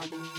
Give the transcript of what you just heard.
Thank